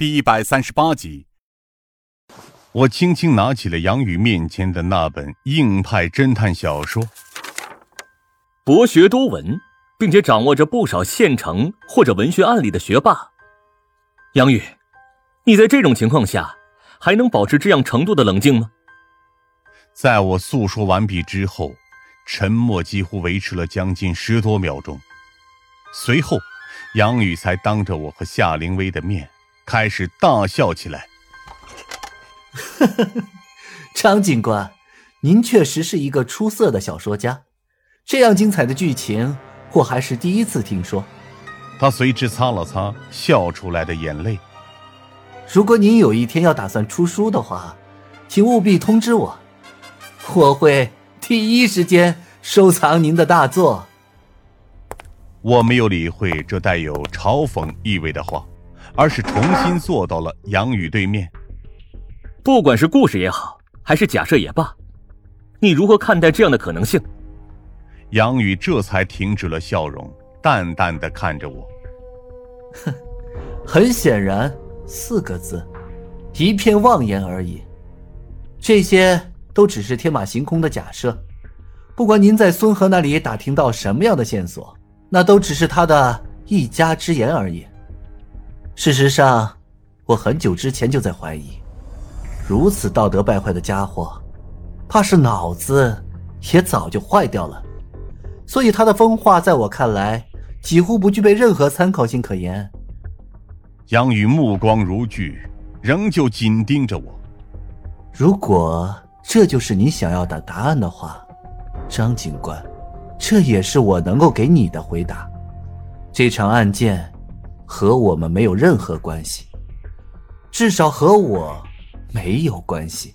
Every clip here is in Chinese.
第一百三十八集。我轻轻拿起了杨宇面前的那本硬派侦探小说。博学多闻，并且掌握着不少现成或者文学案例的学霸，杨宇，你在这种情况下还能保持这样程度的冷静吗？在我诉说完毕之后，沉默几乎维持了将近十多秒钟。随后，杨宇才当着我和夏灵薇的面开始大笑起来。张警官，您确实是一个出色的小说家，这样精彩的剧情我还是第一次听说。他随之擦了擦笑出来的眼泪。如果您有一天要打算出书的话，请务必通知我，我会第一时间收藏您的大作。我没有理会这带有嘲讽意味的话，而是重新坐到了杨宇对面。不管是故事也好，还是假设也罢，你如何看待这样的可能性？杨宇这才停止了笑容，淡淡的看着我。哼，很显然，四个字，一片妄言而已。这些都只是天马行空的假设。不管您在孙河那里打听到什么样的线索。那都只是他的一家之言而已。事实上，我很久之前就在怀疑，如此道德败坏的家伙，怕是脑子也早就坏掉了。所以他的疯话在我看来几乎不具备任何参考性可言。杨宇目光如炬，仍旧紧盯着我。如果这就是你想要的答案的话，张警官。这也是我能够给你的回答。这场案件和我们没有任何关系，至少和我没有关系。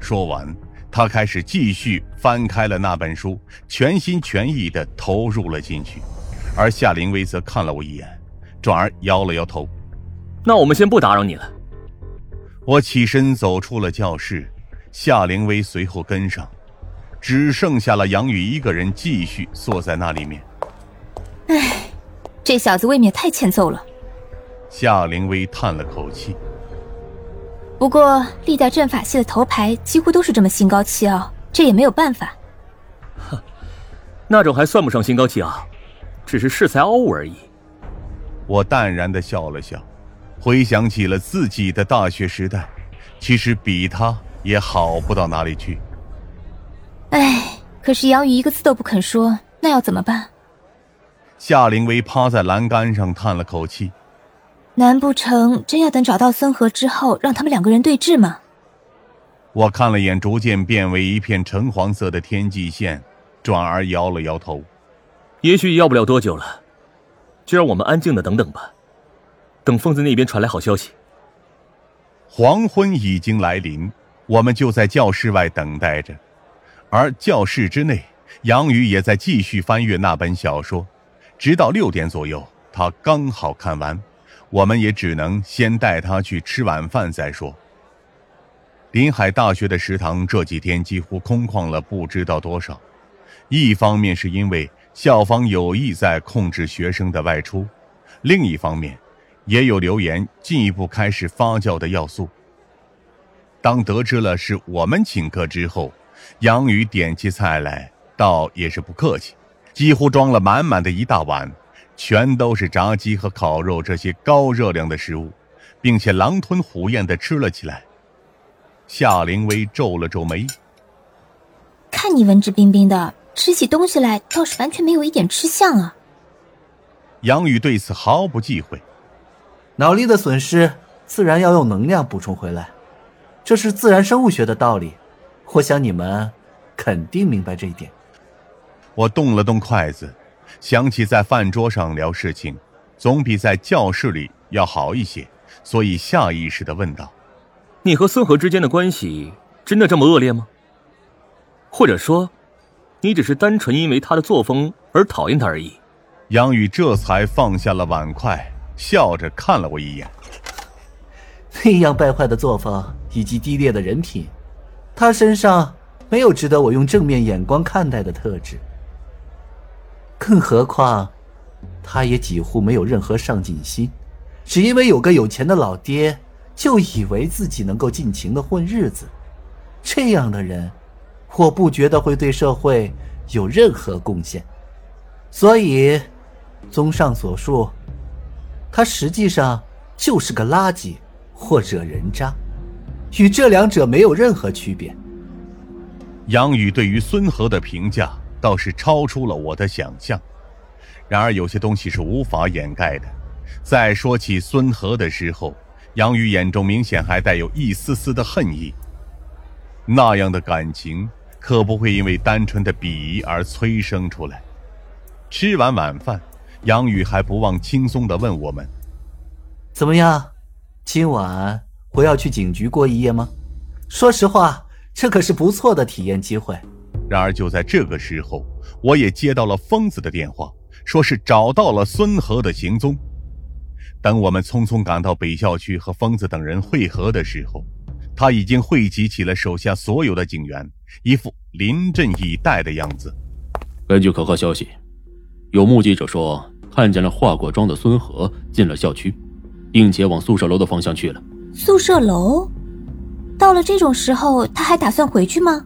说完，他开始继续翻开了那本书，全心全意的投入了进去。而夏灵薇则看了我一眼，转而摇了摇头。那我们先不打扰你了。我起身走出了教室，夏灵薇随后跟上。只剩下了杨宇一个人，继续坐在那里面。唉，这小子未免太欠揍了。夏灵薇叹了口气。不过，历代阵法系的头牌几乎都是这么心高气傲，这也没有办法。哼，那种还算不上心高气傲，只是恃才傲物而已。我淡然的笑了笑，回想起了自己的大学时代，其实比他也好不到哪里去。唉，可是杨宇一个字都不肯说，那要怎么办？夏灵薇趴在栏杆上叹了口气。难不成真要等找到森禾之后，让他们两个人对峙吗？我看了眼逐渐变为一片橙黄色的天际线，转而摇了摇头。也许要不了多久了，就让我们安静的等等吧，等疯子那边传来好消息。黄昏已经来临，我们就在教室外等待着。而教室之内，杨宇也在继续翻阅那本小说，直到六点左右，他刚好看完。我们也只能先带他去吃晚饭再说。临海大学的食堂这几天几乎空旷了不知道多少，一方面是因为校方有意在控制学生的外出，另一方面，也有流言进一步开始发酵的要素。当得知了是我们请客之后，杨宇点起菜来，倒也是不客气，几乎装了满满的一大碗，全都是炸鸡和烤肉这些高热量的食物，并且狼吞虎咽的吃了起来。夏灵薇皱了皱眉，看你文质彬彬的，吃起东西来倒是完全没有一点吃相啊。杨宇对此毫不忌讳，脑力的损失自然要用能量补充回来，这是自然生物学的道理。我想你们肯定明白这一点。我动了动筷子，想起在饭桌上聊事情，总比在教室里要好一些，所以下意识的问道：“你和孙和之间的关系真的这么恶劣吗？或者说，你只是单纯因为他的作风而讨厌他而已？”杨宇这才放下了碗筷，笑着看了我一眼。那样败坏的作风以及低劣的人品。他身上没有值得我用正面眼光看待的特质，更何况，他也几乎没有任何上进心，只因为有个有钱的老爹，就以为自己能够尽情的混日子。这样的人，我不觉得会对社会有任何贡献。所以，综上所述，他实际上就是个垃圾或者人渣，与这两者没有任何区别。杨宇对于孙和的评价倒是超出了我的想象。然而，有些东西是无法掩盖的。在说起孙和的时候，杨宇眼中明显还带有一丝丝的恨意。那样的感情，可不会因为单纯的鄙夷而催生出来。吃完晚饭，杨宇还不忘轻松的问我们：“怎么样？今晚我要去警局过一夜吗？说实话。”这可是不错的体验机会。然而就在这个时候，我也接到了疯子的电话，说是找到了孙和的行踪。等我们匆匆赶到北校区和疯子等人会合的时候，他已经汇集起了手下所有的警员，一副临阵以待的样子。根据可靠消息，有目击者说看见了化过妆的孙和进了校区，并且往宿舍楼的方向去了。宿舍楼。到了这种时候，他还打算回去吗？